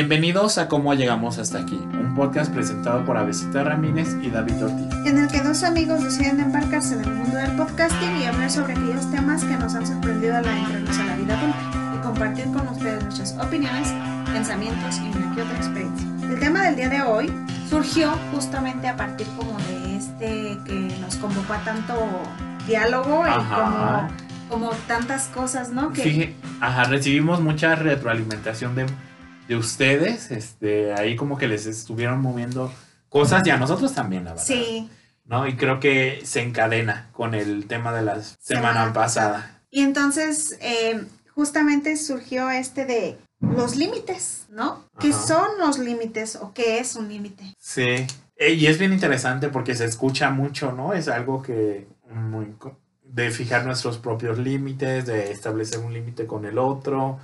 Bienvenidos a Cómo Llegamos Hasta Aquí, un podcast presentado por Avesita Ramírez y David Ortiz. en el que dos amigos deciden embarcarse en el mundo del podcasting y hablar sobre aquellos temas que nos han sorprendido al adentrarnos a la vida adulta y compartir con ustedes nuestras opiniones, pensamientos y una que otra experiencia. El tema del día de hoy surgió justamente a partir como de este que nos convocó a tanto diálogo y Ajá. como, como tantas cosas, ¿no? Que, Fije- ajá, recibimos mucha retroalimentación de, de ustedes, este, ahí como que les estuvieron moviendo cosas y a nosotros también, la verdad. sí, ¿no? Y creo que se encadena con el tema de la semana, Semana pasada. Y entonces, eh, justamente surgió este de los límites, ¿no? ¿Qué son los límites o qué es un límite? Sí. Eh, Y es bien interesante porque se escucha mucho, ¿no? Es algo que muy de fijar nuestros propios límites, de establecer un límite con el otro,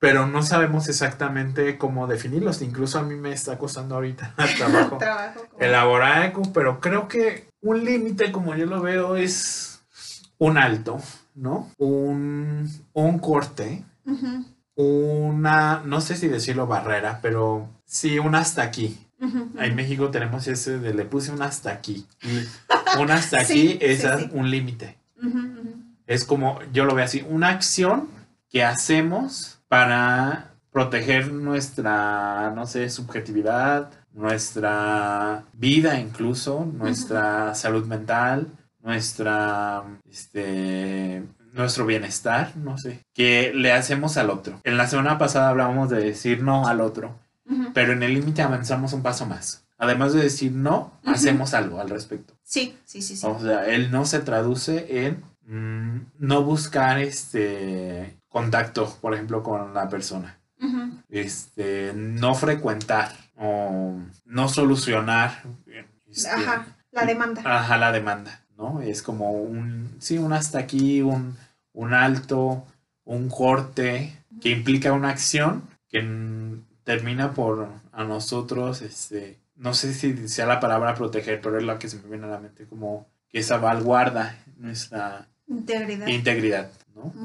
pero no sabemos exactamente cómo definirlos. Incluso a mí me está costando ahorita trabajo Trabajo. elaborar algo, pero creo que un límite, como yo lo veo, es un alto, ¿no? Un, un corte, una, no sé si decirlo barrera, pero sí, un hasta aquí. En México tenemos ese de le puse un hasta aquí. Un hasta aquí sí, es sí. un límite. Es como, yo lo veo así, una acción que hacemos para proteger nuestra, no sé, subjetividad, nuestra vida incluso, nuestra salud mental, nuestra, este, nuestro bienestar, no sé, que le hacemos al otro. En la semana pasada hablábamos de decir no al otro, pero en el límite avanzamos un paso más. Además de decir no, hacemos algo al respecto. Sí, sí, sí, sí. O sea, él no se traduce en mm, no buscar este contacto, por ejemplo, con la persona. Este, no frecuentar o no solucionar este, Ajá, la demanda. ajá, la demanda, ¿no? Es como un, sí, un hasta aquí, un, un alto, un corte que implica una acción que termina por a nosotros, este, no sé si sea la palabra proteger, pero es la que se me viene a la mente, como que salvaguarda nuestra Integridad. integridad,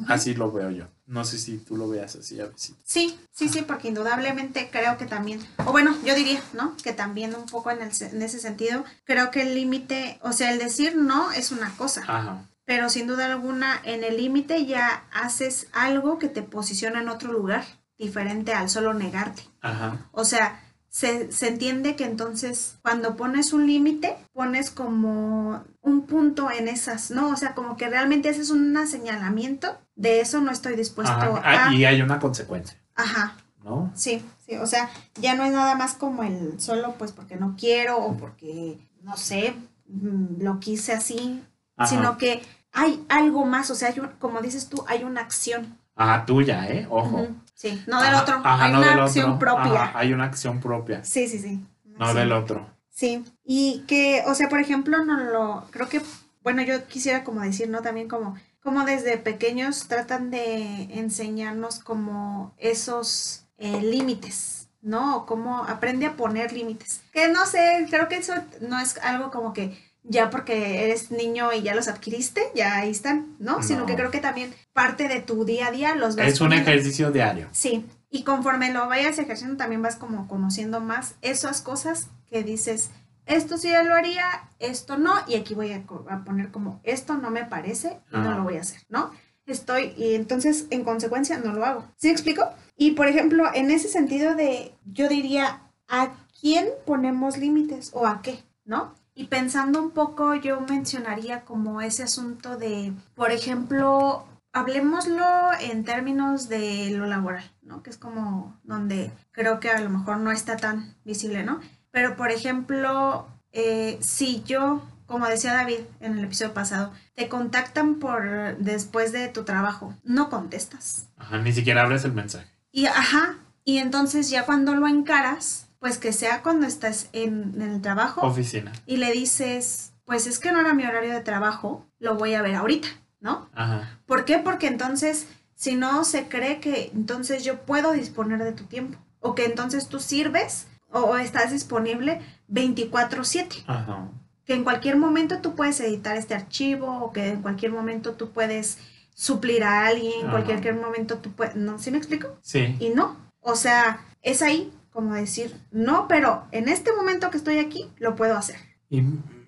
Así lo veo yo. No sé si tú lo veas así a veces. Sí, sí, sí, porque indudablemente creo que también, o bueno, yo diría, ¿no? Que también un poco en, el, en ese sentido, creo que el límite, o sea, el decir no es una cosa, Ajá. pero sin duda alguna en el límite ya haces algo que te posiciona en otro lugar, diferente al solo negarte. Ajá. O sea, se, se entiende que entonces cuando pones un límite, pones como un punto en esas, ¿no? O sea, como que realmente haces un señalamiento de eso no estoy dispuesto Ajá. a... Ah, y hay una consecuencia, Ajá, ¿no? sí, sí, o sea, ya no es nada más como el solo pues porque no quiero o porque, no sé, mm, lo quise así, Ajá. sino que hay algo más, o sea, hay un- como dices tú, hay una acción. Ajá, tuya, ¿eh? Ojo. Sí, no del Ajá, otro, ajá, hay no una del acción otro. propia. Ajá, hay una acción propia, Sí, sí, sí. no Sí. del otro. Sí, y que, o sea, por ejemplo, no lo, creo que, bueno, yo quisiera como decir, ¿no? También como, como desde pequeños tratan de enseñarnos como esos eh, límites, ¿no? Cómo aprende a poner límites. Que no sé, creo que eso no es algo como que ya porque eres niño y ya los adquiriste, ya ahí están, ¿no? Sino No. que creo que también parte de tu día a día los vas Es un poniendo. ejercicio diario. Sí, y conforme lo vayas ejerciendo también vas como conociendo más esas cosas que dices, esto sí yo lo haría, esto no, y aquí voy a, poner como, esto no me parece y no Ajá. lo voy a hacer, ¿no? Estoy, y entonces en consecuencia no lo hago. ¿Sí me explico? Y por ejemplo, en ese sentido de, yo diría, ¿a quién ponemos límites o a qué? ¿No? Y pensando un poco, yo mencionaría como ese asunto de, por ejemplo, hablemoslo en términos de lo laboral, ¿no? Que es como donde creo que a lo mejor no está tan visible, ¿no? Pero, por ejemplo, eh, si yo, como decía David en el episodio pasado, te contactan por después de tu trabajo, no contestas. Ajá, ni siquiera abres el mensaje. Y ajá, y entonces ya cuando lo encaras, pues que sea cuando estás en, en el trabajo Oficina. y le dices, pues es que no era mi horario de trabajo, lo voy a ver ahorita, ¿no? Ajá. ¿Por qué? Porque entonces, si no, se cree que entonces yo puedo disponer de tu tiempo. O que entonces tú sirves o, o estás disponible 24/7. Ajá. Que en cualquier momento tú puedes editar este archivo o que en cualquier momento tú puedes suplir a alguien, en Ajá. cualquier momento tú puedes... ¿No? ¿Sí me explico? Sí. Y no. O sea, es ahí como decir, no, pero en este momento que estoy aquí, lo puedo hacer. Y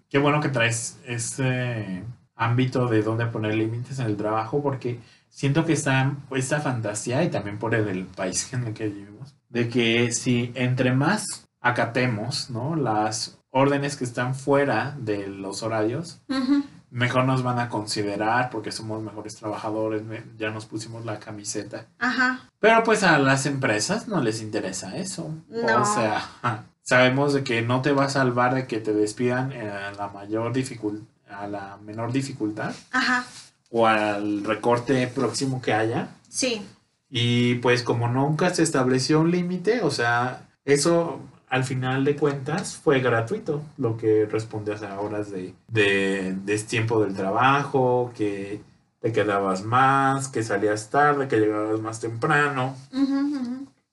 qué bueno que traes ese ámbito de dónde poner límites en el trabajo, porque siento que está esta fantasía, y también por el, el país en el que vivimos, de que si entre más acatemos, ¿no? Las órdenes que están fuera de los horarios. Mejor nos van a considerar porque somos mejores trabajadores, ya nos pusimos la camiseta. Ajá. Pero pues a las empresas no les interesa eso. No. O sea, sabemos de que no te va a salvar de que te despidan a la mayor dificul- a la menor dificultad Ajá. o al recorte próximo que haya. Sí. Y pues como nunca se estableció un límite, o sea, eso al final de cuentas fue gratuito, lo que responde a horas de, de, de tiempo del trabajo, que te quedabas más, que salías tarde, que llegabas más temprano,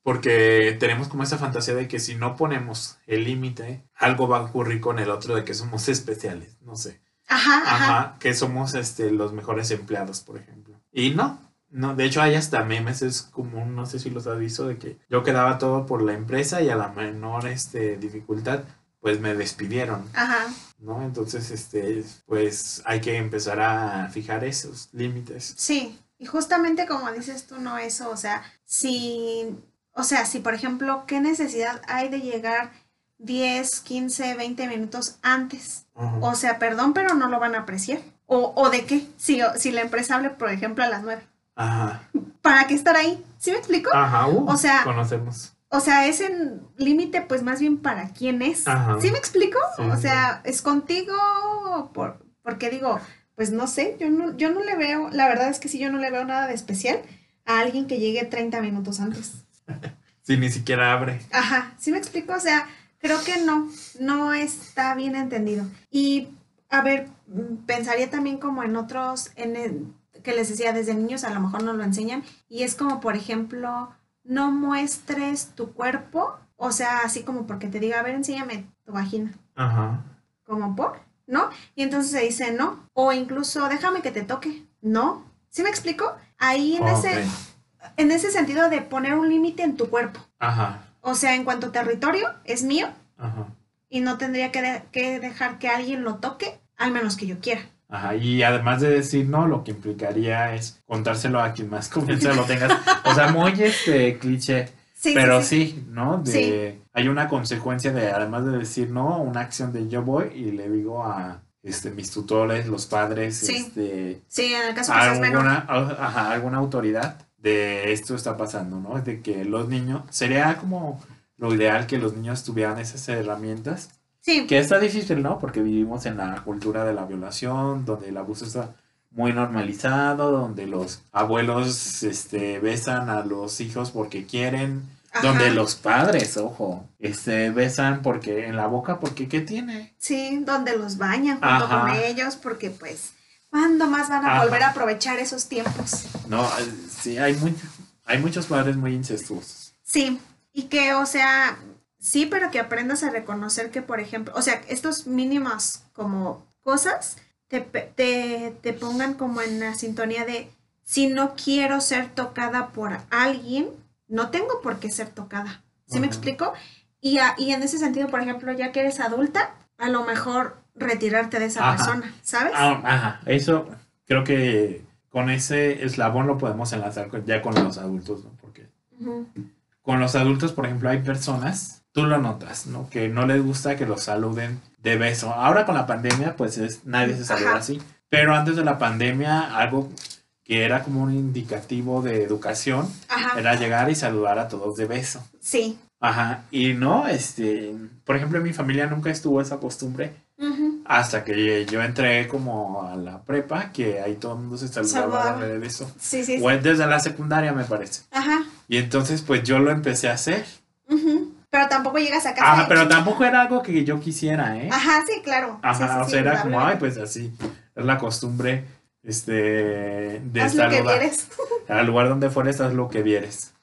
porque tenemos como esa fantasía de que si no ponemos el límite, algo va a ocurrir con el otro de que somos especiales, no sé. Ajá, ajá. Ajá, que somos este, los mejores empleados, por ejemplo. Y no, no, de hecho hay hasta memes, es como, no sé si los has visto, de que yo quedaba todo por la empresa y a la menor este, dificultad, pues me despidieron, Ajá. ¿no? Entonces, este, pues hay que empezar a fijar esos límites. Sí, y justamente como dices tú, no eso, o sea, si, o sea, si por ejemplo, ¿qué necesidad hay de llegar 10, 15, 20 minutos antes? O sea, perdón, pero no lo van a apreciar. ¿O, o de qué? Si, si la empresa hable, por ejemplo, a las 9. Ajá. ¿Para qué estar ahí? ¿Sí me explico? Ajá, uh, O sea- conocemos. O sea, ese límite, pues más bien para quién es. Ajá. ¿Sí me explico? Sí, o sea, es contigo por, porque digo, pues no sé, yo no, yo no le veo, la verdad es que sí, yo no le veo nada de especial a alguien que llegue 30 minutos antes. Si ni siquiera abre. Ajá, ¿sí me explico? O sea, creo que no, no está bien entendido. Y, a ver, mm, pensaría también como en otros, en que les decía, desde niños a lo mejor no lo enseñan, y es como, por ejemplo, no muestres tu cuerpo, o sea, así como porque te diga, a ver, enséñame tu vagina, Ajá. como por, ¿no? Y entonces se dice no, o incluso déjame que te toque, ¿no? ¿Sí me explico? Ahí en, ese, en ese sentido de poner un límite en tu cuerpo. Ajá. O sea, en cuanto a territorio, es mío Ajá. y no tendría que, de- que dejar que alguien lo toque, al menos que yo quiera. Ajá, y además de decir no, lo que implicaría es contárselo a quien más confianza lo tengas. O sea, muy este cliché, Sí, pero sí, sí, ¿no? De, Sí. Hay una consecuencia de, además de decir no, una acción de yo voy y le digo a este, mis tutores, los padres, Sí. este, Sí, en el caso que alguna, ajá, alguna autoridad de esto está pasando, ¿no? De que los niños, sería como lo ideal que los niños tuvieran esas herramientas Sí, que está difícil, ¿no? Porque vivimos en la cultura de la violación, donde el abuso está muy normalizado, donde los abuelos este, besan a los hijos porque quieren, Ajá. donde los padres, ojo, este, besan porque en la boca porque ¿qué tiene? sí, donde los bañan junto Ajá. con ellos, porque pues, ¿cuándo más van a Ajá. volver a aprovechar esos tiempos? No, eh, sí, hay, muy, hay muchos padres muy incestuosos. Sí, y que, o sea, sí, pero que aprendas a reconocer que, por ejemplo, o sea, estos mínimos como cosas te, te, te pongan como en la sintonía de, si no quiero ser tocada por alguien, no tengo por qué ser tocada. ¿Sí me explico? Y, a- y en ese sentido, por ejemplo, ya que eres adulta, a lo mejor retirarte de esa Ajá. persona, ¿sabes? Ah, ajá, eso creo que con ese eslabón lo podemos enlazar ya con los adultos, ¿no? Porque. Con los adultos, por ejemplo, hay personas, tú lo notas, ¿no? Que no les gusta que los saluden de beso. Ahora con la pandemia, pues es, nadie se saluda Ajá. así. Pero antes de la pandemia, algo que era como un indicativo de educación Ajá. era llegar y saludar a todos de beso. Sí. Ajá. Y no, este, por ejemplo, en mi familia nunca estuvo esa costumbre Ujú. Hasta que yo entré como a la prepa, que ahí todo el mundo se saludaba de beso. Sí, sí. sí. O desde la secundaria, me parece. Ajá. Y entonces, pues yo lo empecé a hacer. Ujú. Pero tampoco llegas a casa. Ajá, de- pero tampoco era algo que yo quisiera, ¿eh? Ajá, sí, claro. Ajá, Sí, sí, o sea, era como, ay, pues así, es la costumbre, este, de Haz lo que quieres. Al lugar donde fueres, haz lo que vieres.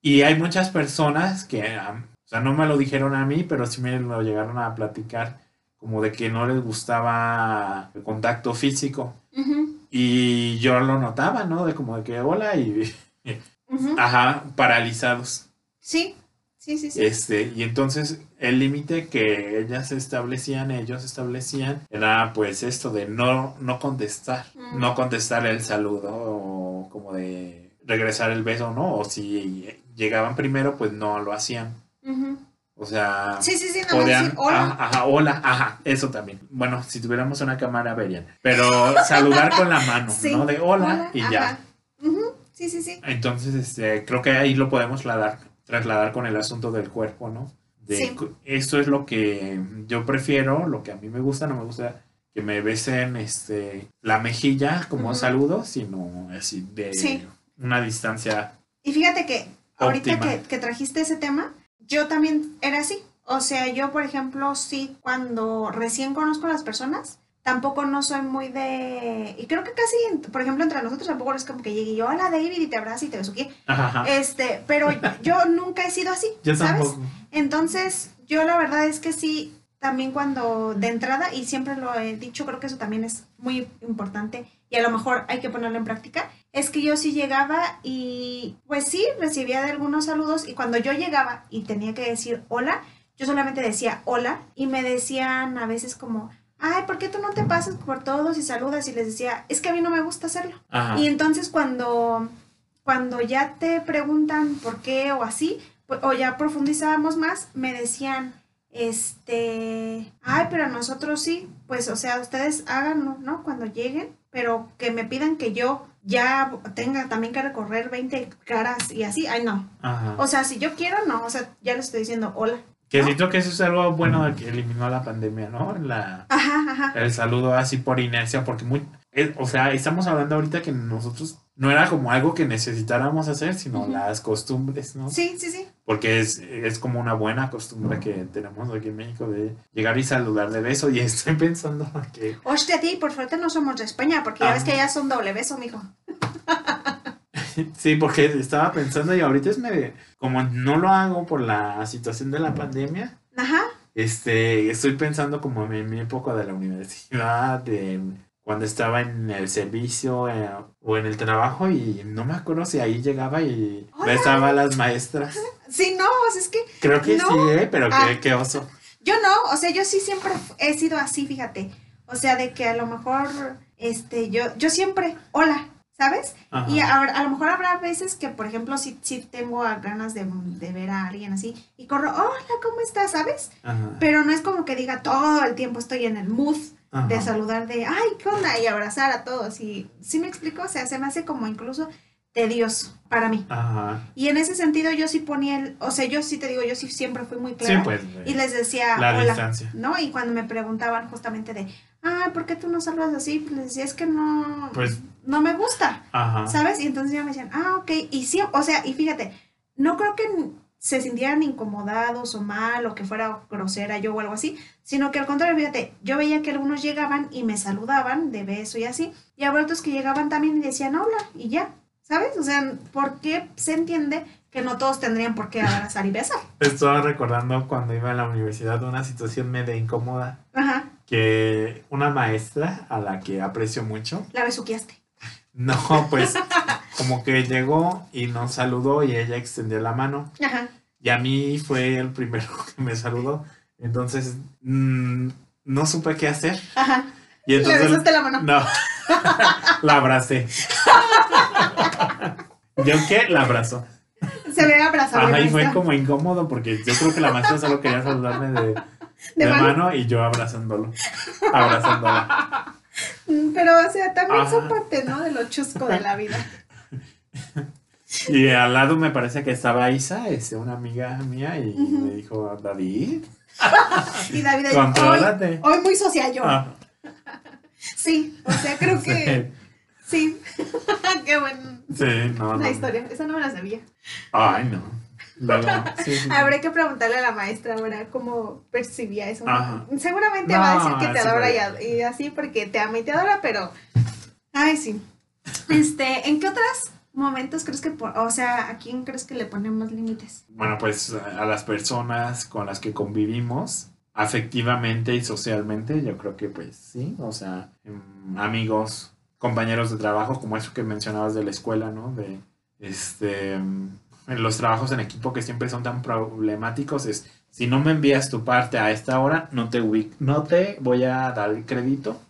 Y hay muchas personas que, am, o sea, no me lo dijeron a mí, pero sí me lo llegaron a platicar, como de que no les gustaba el contacto físico. Y yo lo notaba, ¿no? De como de que, hola, y, ajá, paralizados. Sí, sí, sí, sí. Este, y entonces el límite que ellas establecían, ellos establecían, era pues esto de no, no contestar, no contestar el saludo o como de regresar el beso, ¿no? O si llegaban primero, pues no lo hacían. O sea, Sí, sí, sí, más podían, decir hola. ah, ajá, hola, ajá, eso también. Bueno, si tuviéramos una cámara verían, pero saludar con la mano, Sí, ¿no? De hola, y ya. ajá. Ujú, Sí, sí, sí. Entonces, este, creo que ahí lo podemos trasladar, trasladar con el asunto del cuerpo, ¿no? De Sí. esto es lo que yo prefiero, lo que a mí me gusta, no me gusta que me besen este la mejilla como Ujú. saludo, sino así de Sí. una distancia. Y fíjate que ahorita Óptima. que, que trajiste ese tema, yo también era así. O sea, yo, por ejemplo, sí, cuando recién conozco a las personas, tampoco no soy muy de... Y creo que casi, por ejemplo, entre nosotros tampoco es como que llegue yo, hola David, y te abrazo y te ajá. Este, pero yo nunca he sido así, yo ¿sabes? tampoco. Entonces, yo la verdad es que sí, también cuando de entrada, y siempre lo he dicho, creo que eso también es muy importante y a lo mejor hay que ponerlo en práctica, es que yo sí llegaba y pues sí, recibía de algunos saludos y cuando yo llegaba y tenía que decir hola, yo solamente decía hola y me decían a veces como, ay, ¿por qué tú no te pasas por todos y saludas? Y les decía, es que a mí no me gusta hacerlo. Ajá. Y entonces cuando, cuando ya te preguntan por qué o así, pues, o ya profundizábamos más, me decían, este, ay, pero nosotros sí, pues, o sea, ustedes háganlo, ¿no? Cuando lleguen, pero que me pidan que yo ya tenga también que recorrer 20 caras y así, ay, no. Ajá. O sea, si yo quiero, no, o sea, ya les estoy diciendo hola. que ¿no? siento que eso es algo bueno de que eliminó la pandemia, ¿no? La, Ajá, ajá. el saludo así por inercia, porque muy, es- o sea, estamos hablando ahorita que nosotros no era como algo que necesitáramos hacer, sino las costumbres, ¿no? Sí, sí, sí. Porque es, es como una buena costumbre que tenemos aquí en México de llegar y saludar de beso. Y estoy pensando que Hostia, ti, por suerte no somos de España, porque ya ves Ajá. que allá son doble beso, mijo. sí, porque estaba pensando y ahorita es medio, como no lo hago por la situación de la pandemia, Ajá. este, estoy pensando como en mi época de la universidad, de cuando estaba en el servicio eh, o en el trabajo y no me acuerdo si ahí llegaba y Hola. besaba a las maestras. Sí, no, o sea, es que Creo que No. sí, ¿eh? pero Ah. qué, qué oso. Yo no, o sea, yo sí siempre he sido así, fíjate. O sea, de que a lo mejor, este, yo, yo siempre, hola, ¿sabes? Ajá. Y a, a lo mejor habrá veces que, por ejemplo, si, si tengo ganas de, de ver a alguien así y corro, hola, ¿cómo estás? ¿Sabes? Ajá. Pero no es como que diga todo el tiempo estoy en el mood Ajá. de saludar, de, ay, ¿qué onda? Y abrazar a todos. Y, ¿sí me explico? O sea, se me hace como incluso tedioso para mí. Ajá. Y en ese sentido yo sí ponía el, o sea, yo sí te digo, yo sí siempre fui muy Sí, clara. pues. Y les decía, La hola, distancia. ¿no? Y cuando me preguntaban justamente de, ay, ¿por qué tú no saludas así? Pues les decía, es que no, Pues- no me gusta, Ajá. ¿sabes? Y entonces ya me decían, ah, ok. Y sí, o sea, y fíjate, no creo que se sintieran incomodados o mal o que fuera grosera yo o algo así, sino que al contrario, fíjate, yo veía que algunos llegaban y me saludaban de beso y así, y había otros que llegaban también y decían hola y ya, ¿sabes? O sea, ¿por qué se entiende que no todos tendrían por qué abrazar y besar? Estaba recordando cuando iba a la universidad una situación medio incómoda Ajá, que una maestra a la que aprecio mucho, la besuqueaste. no, pues como que llegó y nos saludó y ella extendió la mano Ajá. y a mí fue el primero que me saludó, entonces mm, no supe qué hacer Ajá. y Le entonces besaste la mano. no, la abracé. ¿Yo qué? La abrazó. Se ve abrazado. Ajá, y fue maestra. como incómodo porque yo creo que la maestra solo quería saludarme de, de mano. mano y yo abrazándolo. Abrazándola. Mm, Pero, o sea, también son Ajá. parte, ¿no? De lo chusco de la vida. Y al lado me parece que estaba Isa, este, una amiga mía, y me dijo, David, Y David hoy, muy social yo. Ah, Sí, o sea, creo que sí. Qué buena sí, no, no. historia. Esa no me la sabía. Ay, no. Sí. Habrá que preguntarle a la maestra ahora cómo percibía eso. Ajá. Seguramente va a decir que te adora y así porque te ama y te adora, pero. Ay, sí. Este, ¿en qué otros momentos crees que, por- o sea, a quién crees que le ponemos límites? Bueno, pues a las personas con las que convivimos afectivamente y socialmente, yo creo que pues sí, o sea, em, amigos, compañeros de trabajo, como eso que mencionabas de la escuela, ¿no? De, este, em, en los trabajos en equipo que siempre son tan problemáticos es, si no me envías tu parte a esta hora, no te, no te voy a dar el crédito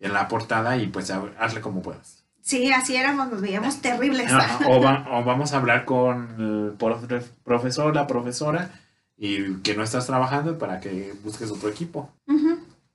en la portada y pues hazle como puedas. Sí, así éramos, nos veíamos terribles. O, va- o vamos a hablar con el profe- profesor, la profesora, y que no estás trabajando para que busques otro equipo.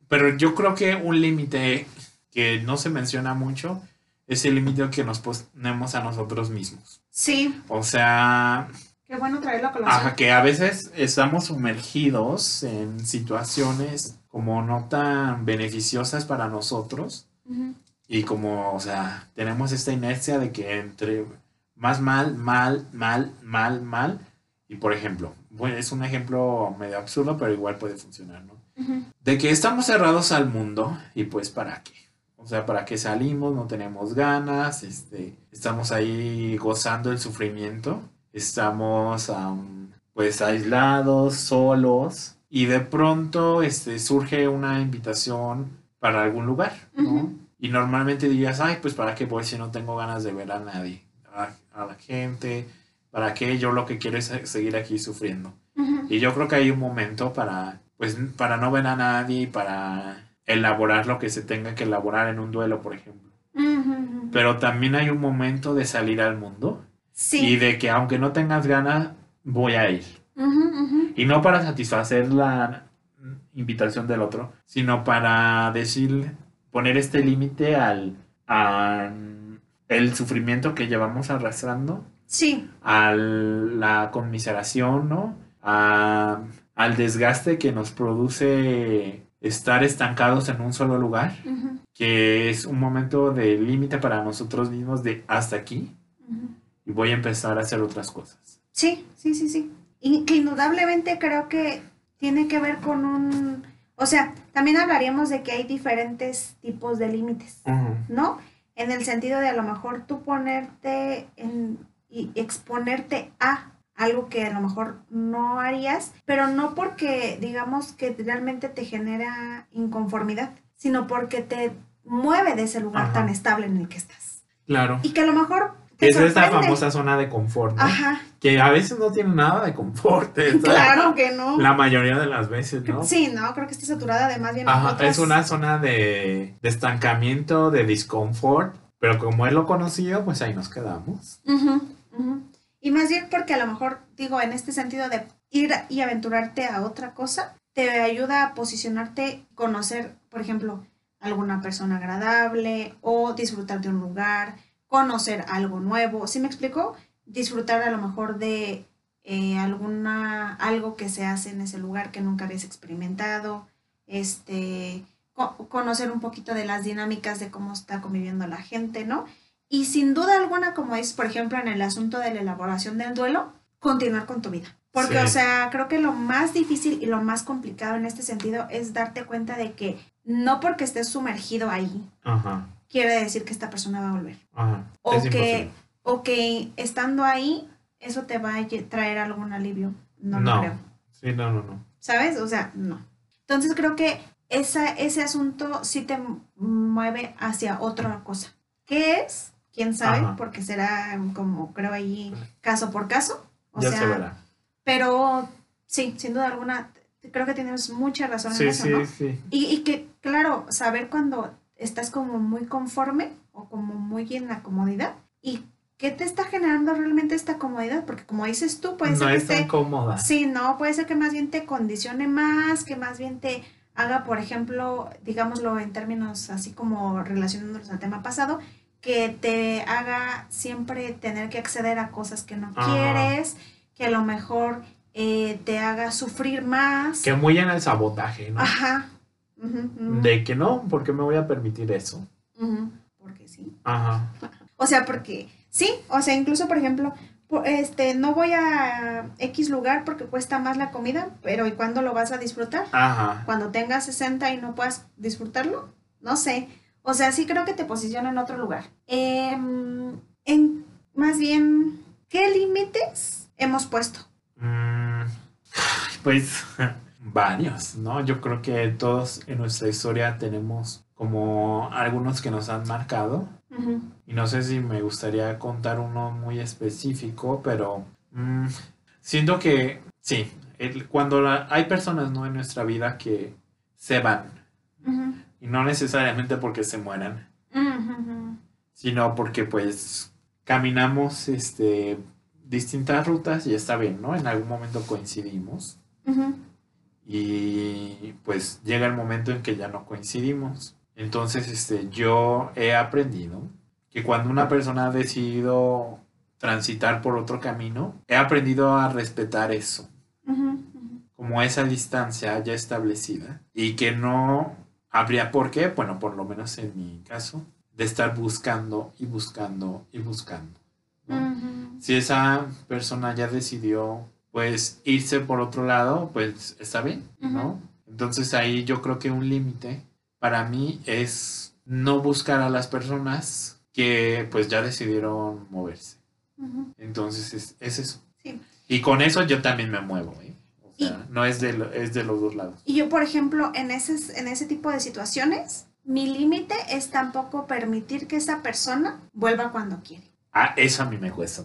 Pero yo creo que un límite que no se menciona mucho es el límite que nos ponemos a nosotros mismos. Sí, O sea, qué bueno traerlo a colación. ajá, que a veces estamos sumergidos en situaciones como no tan beneficiosas para nosotros Ujú. Y como, o sea, tenemos esta inercia de que entre más mal, mal, mal, mal, mal. Y por ejemplo, bueno, es un ejemplo medio absurdo, pero igual puede funcionar, ¿no? De que estamos cerrados al mundo y pues para qué. O sea, para qué salimos, no tenemos ganas, este, estamos ahí gozando el sufrimiento, estamos am, pues aislados, solos y de pronto este, surge una invitación para algún lugar, ¿no? Y normalmente dirías, ay, pues para qué voy si no tengo ganas de ver a nadie, a, a la gente, para qué yo lo que quiero es seguir aquí sufriendo. Y yo creo que hay un momento para, pues, para no ver a nadie y para elaborar lo que se tenga que elaborar en un duelo, por ejemplo. Pero también hay un momento de salir al mundo y Sí. de que aunque no tengas ganas, voy a ir. Y no para satisfacer la invitación del otro, sino para decir, poner este límite al a el sufrimiento que llevamos arrastrando Sí. a la conmiseración, ¿no? A- al desgaste que nos produce estar estancados en un solo lugar, que es un momento de límite para nosotros mismos de hasta aquí y voy a empezar a hacer otras cosas. Sí, sí, sí, sí. Y que indudablemente creo que tiene que ver con un... O sea, también hablaríamos de que hay diferentes tipos de límites, ¿no? En el sentido de a lo mejor tú ponerte en, y exponerte a algo que a lo mejor no harías, pero no porque digamos que realmente te genera inconformidad, sino porque te mueve de ese lugar Ajá. tan estable en el que estás. Claro. Y que a lo mejor... Es esta famosa zona de confort, ¿no? Ajá, Que a veces no tiene nada de confort. ¿eh? claro que no. La mayoría de las veces, ¿no? Sí, no, creo que está saturada de más bien Ajá, otras- es una zona de, de estancamiento, de disconfort, pero como es lo conocido, pues ahí nos quedamos. Y más bien porque a lo mejor, digo, en este sentido de ir y aventurarte a otra cosa, te ayuda a posicionarte, conocer, por ejemplo, alguna persona agradable o disfrutar de un lugar, conocer algo nuevo. ¿Sí me explico? Disfrutar a lo mejor de eh, alguna, algo que se hace en ese lugar que nunca habías experimentado, este, co- conocer un poquito de las dinámicas de cómo está conviviendo la gente, ¿no? Y sin duda alguna, como es, por ejemplo, en el asunto de la elaboración del duelo, continuar con tu vida. Porque, Sí. o sea, creo que lo más difícil y lo más complicado en este sentido es darte cuenta de que no porque estés sumergido ahí, Ajá, quiere decir que esta persona va a volver. ajá. O es que, imposible. o que estando ahí, eso te va a traer algún alivio. No, lo No. creo. Sí, no, no, no. ¿Sabes? O sea, no. Entonces creo que esa, ese asunto sí te mueve hacia otra cosa. ¿Qué es? ¿Quién sabe? Ajá. Porque será como creo ahí caso por caso. O ya sea, se verá. pero sí, sin duda alguna, creo que tienes mucha razón en eso, sí, ¿no? sí. Y, y que, claro, saber cuando estás como muy conforme o como muy en la comodidad y qué te está generando realmente esta comodidad, porque como dices tú, puede no ser que es tan esté cómoda. Sí, no, puede ser que más bien te condicione más, que más bien te haga, por ejemplo, digámoslo en términos así como relacionándonos al tema pasado, que te haga siempre tener que acceder a cosas que no Ajá. quieres, que a lo mejor eh, te haga sufrir más. Que muy en el sabotaje, ¿no? Ajá. De que no, porque me voy a permitir eso. Porque sí. Ajá. O sea, porque sí, o sea, incluso por ejemplo, este, no voy a X lugar porque cuesta más la comida, pero ¿y cuándo lo vas a disfrutar? Ajá. Cuando tengas 60 y no puedas disfrutarlo, no sé. O sea, sí creo que te posiciona en otro lugar. Em, en, más bien, ¿qué límites hemos puesto? Mm, pues varios, ¿no? Yo creo que todos en nuestra historia tenemos como algunos que nos han marcado. Y no sé si me gustaría contar uno muy específico, pero mm, siento que sí, el- cuando la- hay personas ¿no? en nuestra vida que se van, y no necesariamente porque se mueran, sino porque pues caminamos este, distintas rutas y está bien, ¿no? En algún momento coincidimos. Y pues llega el momento en que ya no coincidimos. Entonces, este, yo he aprendido que cuando una persona ha decidido transitar por otro camino, he aprendido a respetar eso, Ujú. Ujú. como esa distancia ya establecida y que no habría por qué, bueno, por lo menos en mi caso, de estar buscando y buscando y buscando. ¿no? Ujú. Si esa persona ya decidió, pues, irse por otro lado, pues está bien, ¿no? Entonces ahí yo creo que un límite para mí es no buscar a las personas que pues ya decidieron moverse. Entonces es, es eso. Sí. Y con eso yo también me muevo, ¿eh? O Y- sea, no es de, lo- es de los dos lados. Y yo, por ejemplo, en ese, en ese tipo de situaciones, mi límite es tampoco permitir que esa persona vuelva cuando quiere, Ah, eso a mí me cuesta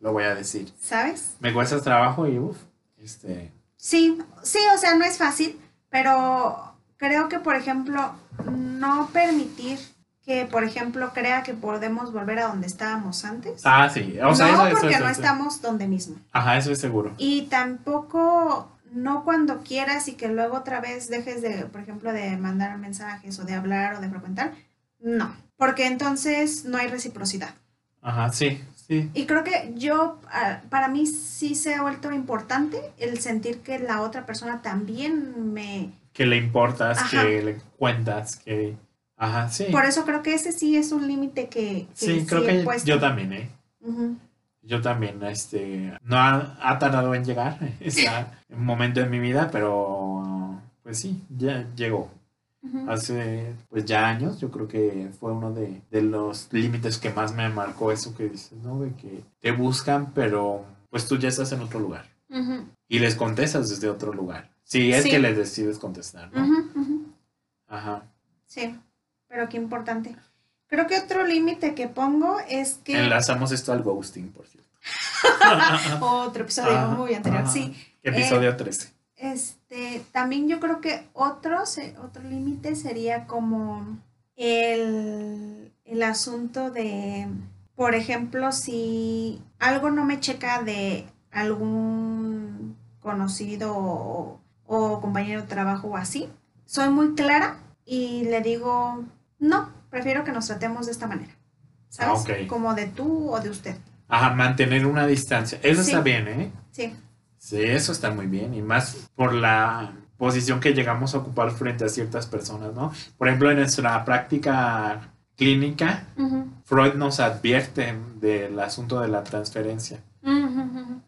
lo voy a decir. ¿sabes? Me cuesta trabajo y uff, este... Sí, sí, o sea, no es fácil, pero creo que, por ejemplo, no permitir que, por ejemplo, crea que podemos volver a donde estábamos antes. Ah, sí, o sea, no, eso, porque eso, no estamos donde mismo. Ajá, eso es seguro. Y tampoco no cuando quieras y que luego otra vez dejes de, por ejemplo, de mandar mensajes o de hablar o de frecuentar. No, porque entonces no hay reciprocidad. Ajá, sí, sí. Y creo que yo, ah, para mí sí se ha vuelto importante el sentir que la otra persona también me... Que le importas, Ajá. que le cuentas, que... Ajá, sí. Por eso creo que ese sí es un límite que, que Sí, creo que yo también, ¿eh? Yo también, este, no ha, ha tardado en llegar, está un momento en mi vida, pero pues sí, ya llegó. Hace pues ya años, yo creo que fue uno de, de los límites que más me marcó eso que dices, ¿no? De que te buscan, pero pues tú ya estás en otro lugar y les contestas desde otro lugar. Sí, es Sí. que les decides contestar, ¿no? Ajá. Sí, pero qué importante. Creo que otro límite que pongo es que... Enlazamos esto al ghosting, por cierto. Otro episodio muy anterior, sí. Episodio 13. Este, también yo creo que otro, límite sería como el, el asunto de, por ejemplo, si algo no me checa de algún conocido o, o compañero de trabajo o así, soy muy clara y le digo, no, prefiero que nos tratemos de esta manera. ¿Sabes? Ah. Como de tú o de usted. Ajá, mantener una distancia. Eso Sí. está bien, ¿eh? Sí. Sí, eso está muy bien. Y más por la posición que llegamos a ocupar frente a ciertas personas, ¿no? Por ejemplo, en nuestra práctica clínica. Freud nos advierte del asunto de la transferencia.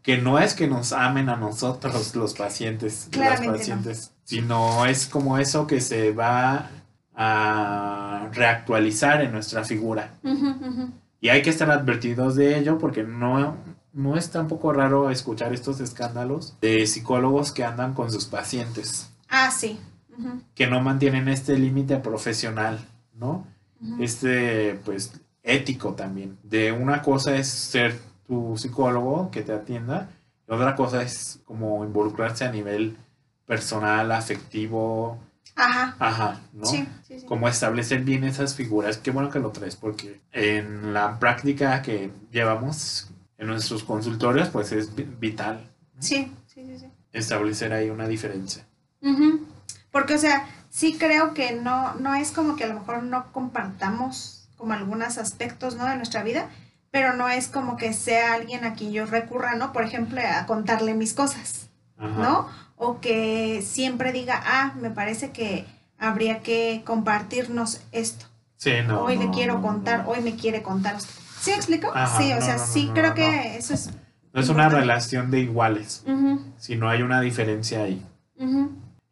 Que no es que nos amen a nosotros los pacientes, las Claramente no. pacientes, sino es como eso que se va a reactualizar en nuestra figura. Y hay que estar advertidos de ello porque no, no es tampoco raro escuchar estos escándalos de psicólogos que andan con sus pacientes, Ah, sí. Que no mantienen este límite profesional, ¿no? Este, pues, ético también. De una cosa es ser tu psicólogo que te atienda, y otra cosa es como involucrarse a nivel personal, afectivo, Ajá. ajá, ¿no? Sí, sí, sí. como establecer bien esas figuras. Qué bueno que lo traes porque en la práctica que llevamos en nuestros consultorios, pues es vi- vital Sí, sí, sí, sí. establecer ahí una diferencia. Porque, o sea, sí creo que no, no es como que a lo mejor no compartamos como algunos aspectos, ¿no? De nuestra vida, pero no es como que sea alguien a quien yo recurra, ¿no? Por ejemplo, a contarle mis cosas, Ajá. ¿no? O que siempre diga, ah, me parece que habría que compartirnos esto. Sí, no. hoy le no, quiero no, contar, no. hoy me quiere contar. ¿Sí explico? Ajá, sí, o no, sea, no, no, sí creo que eso es... No es una relación de iguales, Ujú, sino hay una diferencia ahí.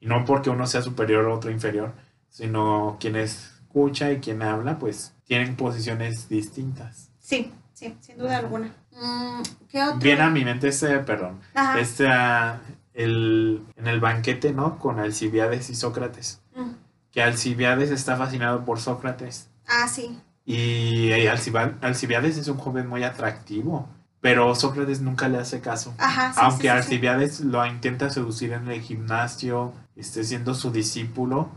Y no porque uno sea superior o otro inferior, sino quien escucha y quien habla, pues tienen posiciones distintas. Sí, sí, sin duda alguna. Mm, ¿Qué otro? Viene a mi mente ese, perdón, Ajá. este, ah, el, en el banquete, ¿no? Con Alcibiades y Sócrates. Mm. Que Alcibiades está fascinado por Sócrates. Ah, sí. Y eh, Alcibiades es un joven muy atractivo, pero Sócrates nunca le hace caso. Ajá, sí, Aunque sí. Alcibiades lo intenta seducir en el gimnasio, esté siendo su discípulo.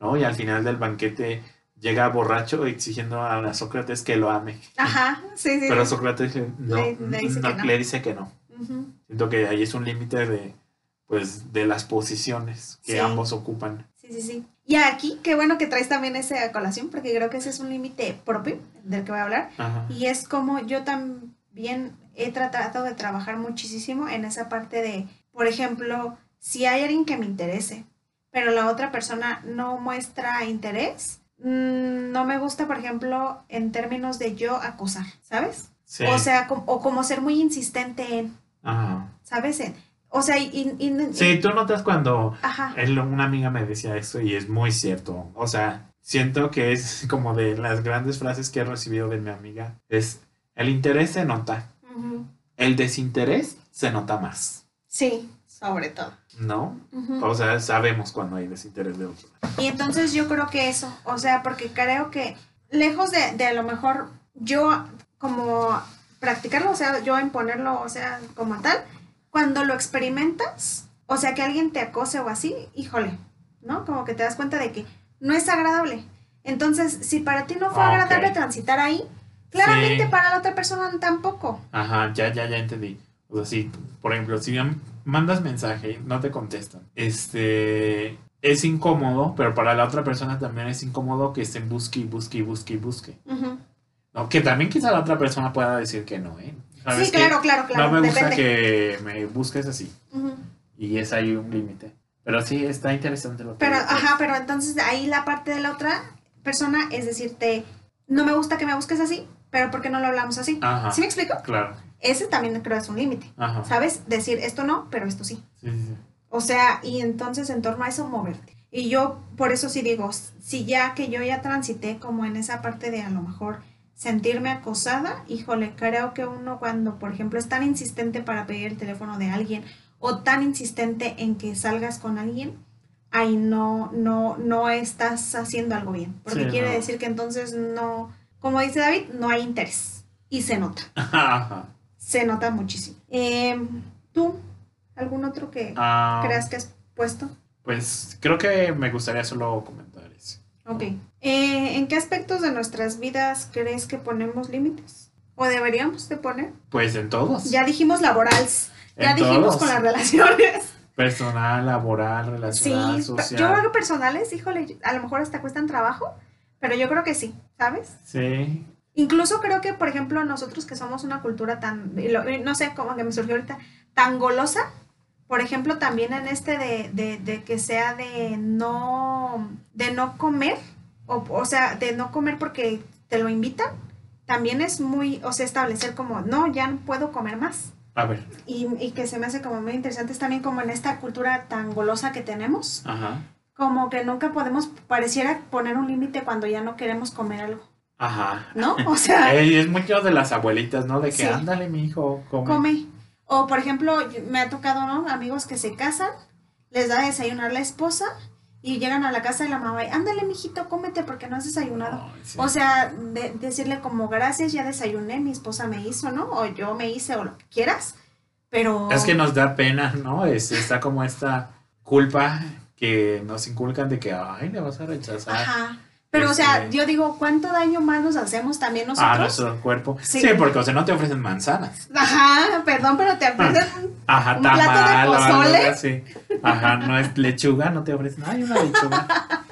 ¿no? Y al final del banquete llega borracho exigiendo a Sócrates que lo ame. Ajá, sí, sí. Pero Sócrates le, no, Le- le dice no- que no. le dice que no. Siento que ahí es un límite de, pues, de las posiciones que ambos ocupan. Sí, sí, sí. Y aquí, qué bueno que traes también ese a colación, porque creo que ese es un límite propio del que voy a hablar. Ajá. Y es como yo también he tratado de trabajar muchísimo en esa parte de, por ejemplo, si hay alguien que me interese, pero la otra persona no muestra interés, mm, no me gusta, por ejemplo, en términos de yo acosar, ¿sabes? Sí. O sea, com- o como ser muy insistente en, Ajá. ¿sabes? En- o sea, y... y- y- Sí, tú notas cuando Ajá. él- una amiga me decía esto y es muy cierto. O sea, siento que es como de las grandes frases que he recibido de mi amiga. Es, el interés se nota, el desinterés se nota más, Sí, sobre todo. ¿no? O sea, sabemos cuando hay desinterés de otro. Y entonces yo creo que eso, o sea, porque creo que lejos de, de a lo mejor yo como practicarlo, o sea, yo imponerlo, o sea, como tal, cuando lo experimentas, o sea, que alguien te acose o así, híjole, ¿no? Como que te das cuenta de que no es agradable. Entonces, si para ti no fue Ah, agradable transitar ahí, claramente Sí. para la otra persona tampoco. Ajá, ya, ya, ya entendí. O sea, sí, por ejemplo, si me mandas mensaje, no te contestan. Este es incómodo, pero para la otra persona también es incómodo que estén busque y busque y busque y busque. Ujú. No, que también quizá la otra persona pueda decir que no, ¿eh? ¿Sabes Sí, claro, claro, claro. no me gusta depende. que me busques así. Y es ahí un límite. Pero sí, está interesante lo que Pero, ajá, pero entonces ahí la parte de la otra persona es decirte, no me gusta que me busques así, pero ¿por qué no lo hablamos así? Ajá. ¿Sí me explico? Claro. Ese también creo es un límite, Ajá. ¿sabes? Decir esto no, pero esto sí. Sí, sí, sí. O sea, y entonces en torno a eso moverte. Y yo por eso sí digo, si ya que yo ya transité como en esa parte de a lo mejor sentirme acosada, híjole, creo que uno cuando, por ejemplo, es tan insistente para pedir el teléfono de alguien o tan insistente en que salgas con alguien, ahí no, no, no estás haciendo algo bien. Porque Sí, quiere no. decir que entonces no, como dice David, no hay interés. Y se nota, Ajá. se nota muchísimo. Eh, ¿Tú? ¿Algún otro que Ah, creas que has puesto? Pues creo que me gustaría solo comentar. Ok. Eh, ¿En qué aspectos de nuestras vidas crees que ponemos límites? ¿O deberíamos de poner? Pues en todos. Ya dijimos laborales. Ya En dijimos todos. con las relaciones. Personal, laboral, Sí, relacional, social. yo creo que personales, híjole, a lo mejor hasta cuestan trabajo, pero yo creo que sí, ¿sabes? Sí. Incluso creo que, por ejemplo, nosotros que somos una cultura tan, no sé, como que me surgió ahorita, tan golosa, por ejemplo, también en este de, de, de que sea de no, de no comer, o, o sea, de no comer porque te lo invitan, también es muy, o sea, establecer como, no, ya no puedo comer más. A ver. Y, y que se me hace como muy interesante es también como en esta cultura tan golosa que tenemos, Ajá. como que nunca podemos, pareciera poner un límite cuando ya no queremos comer algo, Ajá. ¿no? O sea... Es mucho de las abuelitas, ¿no? De que Sí. ándale, mi hijo, come. come. O por ejemplo, me ha tocado, ¿no? Amigos que se casan, les da a desayunar la esposa y llegan a la casa de la mamá y, ándale, mijito, cómete porque no has desayunado. Sí. O sea, de- decirle como, gracias, ya desayuné, mi esposa me hizo, ¿no? O yo me hice, o lo que quieras. Pero... Es que nos da pena, ¿no? Es, está como esta culpa que nos inculcan de que, ay, le vas a rechazar Ajá. Pero, o sea, Este- yo digo, ¿cuánto daño más nos hacemos también a nosotros? nuestro cuerpo. Sí. Sí. porque, o sea, no te ofrecen manzanas. Ajá, perdón, pero te ofrecen Ajá, ¿Un plato de algo pozole? así. Ajá, no es lechuga, no te ofrecen. Ay, una lechuga.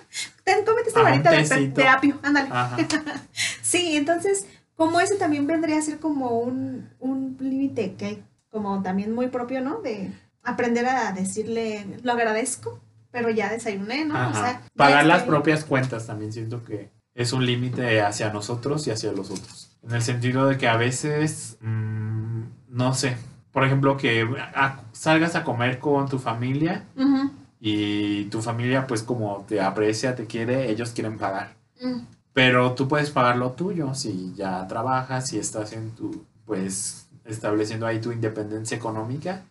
Ten, cómete esta Ah, varita de, apio, ándale. Ajá. Sí, entonces, como ese también vendría a ser como un, un límite que hay como también muy propio, ¿no? De aprender a decirle, lo agradezco, pero ya desayuné, ¿no? O sea, Pagar las propias cuentas también siento que es un límite hacia nosotros y hacia los otros. En el sentido de que a veces, mm, no sé, por ejemplo, que a- salgas a comer con tu familia y tu familia pues como te aprecia, te quiere, ellos quieren pagar. mm, Pero tú puedes pagar lo tuyo si ya trabajas, si estás en tu, pues, estableciendo ahí tu independencia económica.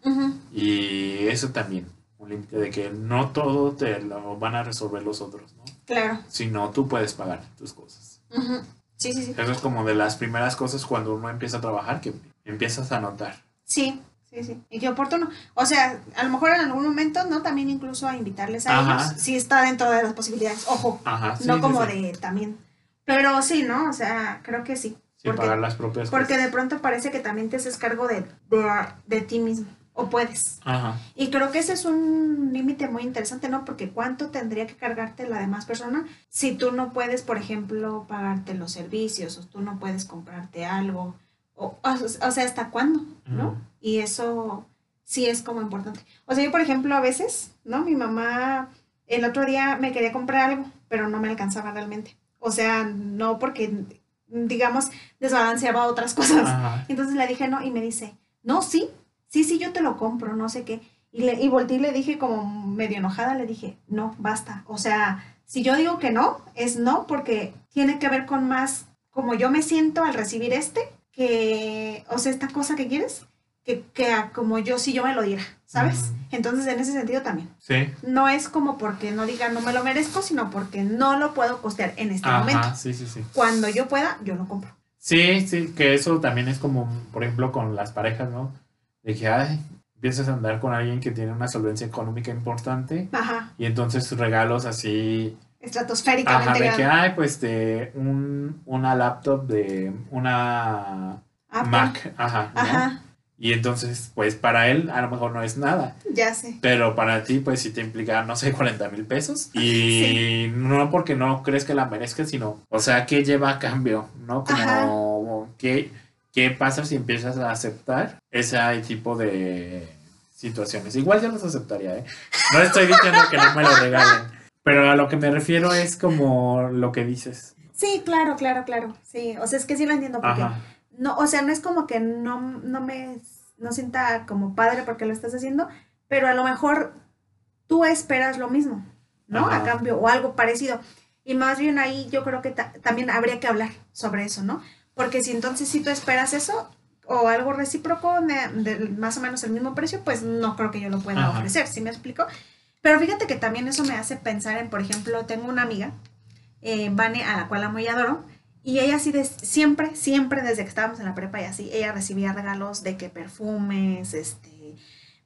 Y eso también, un límite de que no todo te lo van a resolver los otros, ¿no? Claro. Si no, tú puedes pagar tus cosas. ujú. Sí, sí, sí. Eso es como de las primeras cosas cuando uno empieza a trabajar que empiezas a notar. Sí, sí, sí. Y qué oportuno. O sea, a lo mejor en algún momento, ¿no? También incluso a invitarles a Ajá. ellos. Sí está dentro de las posibilidades. Ojo, Ajá, sí, no como sí. de también. Pero sí, ¿no? O sea, creo que sí. Sin porque pagar las propias porque cosas. de pronto parece que también te haces cargo de, de, de ti mismo. O puedes. Ajá. Y creo que ese es un límite muy interesante, ¿no? Porque cuánto tendría que cargarte la demás persona si tú no puedes, por ejemplo, pagarte los servicios o tú no puedes comprarte algo. O, o, o sea, ¿hasta cuándo? ¿no? Y eso sí es como importante. O sea, yo, por ejemplo, a veces, ¿no? Mi mamá el otro día me quería comprar algo, pero no me alcanzaba realmente. O sea, no porque, digamos, desbalanceaba otras cosas. Ajá. Entonces le dije no y me dice, no, sí, sí, sí, yo te lo compro, no sé qué. Y, le, y volteé y le dije como medio enojada, le dije, no, basta. O sea, si yo digo que no, es no porque tiene que ver con más como yo me siento al recibir este, que, o sea, esta cosa que quieres, que, como yo, si yo me lo diera, ¿sabes? Entonces, en ese sentido también. Sí. No es como porque no diga no me lo merezco, sino porque no lo puedo costear en este momento. Ajá, sí, sí, sí. Cuando yo pueda, yo lo compro. Sí, sí, que eso también es como, por ejemplo, con las parejas, ¿no? De que, ay, empiezas a andar con alguien que tiene una solvencia económica importante Ajá, y entonces regalos así, ajá, estratosféricamente de que, ay, pues de un, una laptop de una Apple. Mac, ajá, ¿no? Ajá, Y entonces, pues para él a lo mejor no es nada, ya sé. pero para ti, pues sí te implica, no sé, 40 mil pesos. Y no porque no crees que la merezcas, sino, o sea, ¿qué lleva a cambio? ¿No? Como, ¿qué, ¿qué pasa si empiezas a aceptar ese tipo de situaciones? Igual yo los aceptaría, ¿eh? No estoy diciendo que no me lo regalen, pero a lo que me refiero es como lo que dices. Sí, claro, claro, claro. Sí, o sea, es que sí lo entiendo porque Ajá. no, o sea, no es como que no, no me no sienta como padre porque lo estás haciendo, pero a lo mejor tú esperas lo mismo, ¿no? Ajá. A cambio o algo parecido. Y más bien ahí yo creo que ta- también habría que hablar sobre eso, ¿no? Porque si entonces si tú esperas eso o algo recíproco de, de más o menos el mismo precio, pues no creo que yo lo pueda Ajá. ofrecer, ¿sí me explico? Pero fíjate que también eso me hace pensar en, por ejemplo, tengo una amiga, eh, Vane, a la cual amo y adoro, y ella sí, de, siempre, siempre desde que estábamos en la prepa y así, ella recibía regalos de que perfumes, este,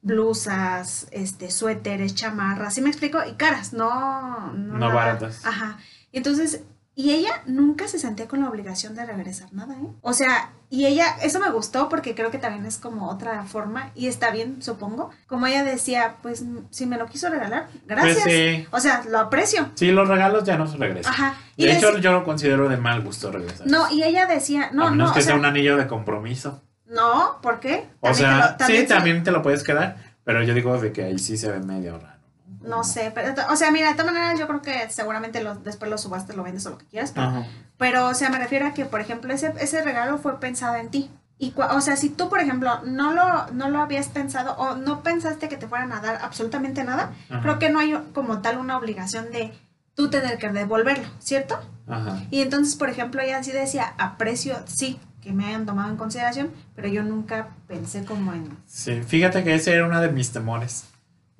blusas, este, suéteres, chamarras, ¿sí me explico? Y caras, no... No nada- baratas. Ajá. Entonces, y ella nunca se sentía con la obligación de regresar nada, ¿eh? O sea, y ella, eso me gustó porque creo que también es como otra forma, y está bien, supongo. Como ella decía, pues si me lo quiso regalar, gracias. Pues sí, O sea, lo aprecio. sí, los regalos ya no se regresan. Ajá. Y De hecho, yo lo considero de mal gusto regresar. no, y ella decía, no, a menos no, que o sea sea, un anillo de compromiso. no, ¿por qué? O sea, sí, se- también te lo puedes quedar, pero yo digo de que ahí sí se ve medio raro. No sé, pero, o sea, mira, de todas maneras yo creo que seguramente lo- después lo subastas, lo vendes o lo que quieras, pero, Ajá. pero, o sea, me refiero a que, por ejemplo, ese, ese regalo fue pensado en ti. Y, o sea, si tú, por ejemplo, no lo, no lo habías pensado o no pensaste que te fueran a dar absolutamente nada, Ajá. creo que no hay como tal una obligación de tú tener que devolverlo, ¿cierto? Ajá. Y entonces, por ejemplo, ella sí decía, aprecio, sí, que me hayan tomado en consideración, pero yo nunca pensé como en... Sí, fíjate que ese era uno de mis temores.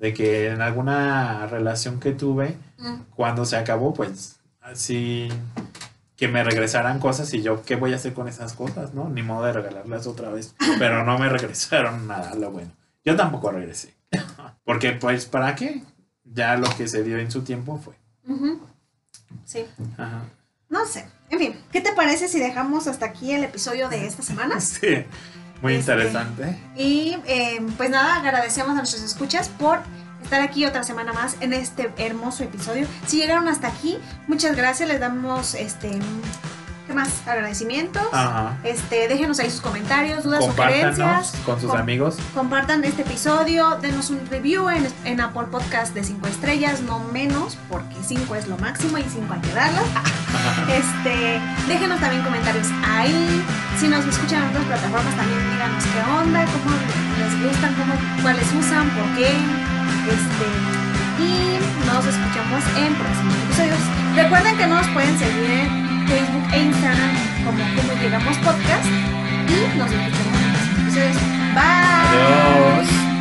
De que en alguna relación que tuve, cuando se acabó, pues así que me regresaran cosas y yo, ¿qué voy a hacer con esas cosas? ¿No? Ni modo de regalarlas otra vez. Pero no me regresaron nada, lo bueno. Yo tampoco regresé. Porque, pues, ¿para qué? Ya lo que se dio en su tiempo fue. Sí. Ajá. No sé. En fin, ¿qué te parece si dejamos hasta aquí el episodio de esta semana? Sí, muy Este- interesante. Y eh, pues nada, agradecemos a nuestros escuchas por estar aquí otra semana más en este hermoso episodio. Si llegaron hasta aquí, muchas gracias. Les damos este. ¿Qué más? Agradecimientos. Ajá. Este, déjenos ahí sus comentarios, dudas, sugerencias. Con sus Com- amigos. Compartan este episodio, denos un review en, en Apple Podcast de 5 estrellas, no menos, porque 5 es lo máximo y 5 hay que darlas. Este, déjenos también comentarios ahí. Si nos escuchan en otras plataformas, también díganos qué onda, cómo les gustan, cómo, cuáles usan, por qué. Este, y nos escuchamos en próximos episodios. Recuerden que nos pueden seguir en Facebook e Instagram como Cómo Llegamos Podcast y nos escuchamos en los episodios. Bye.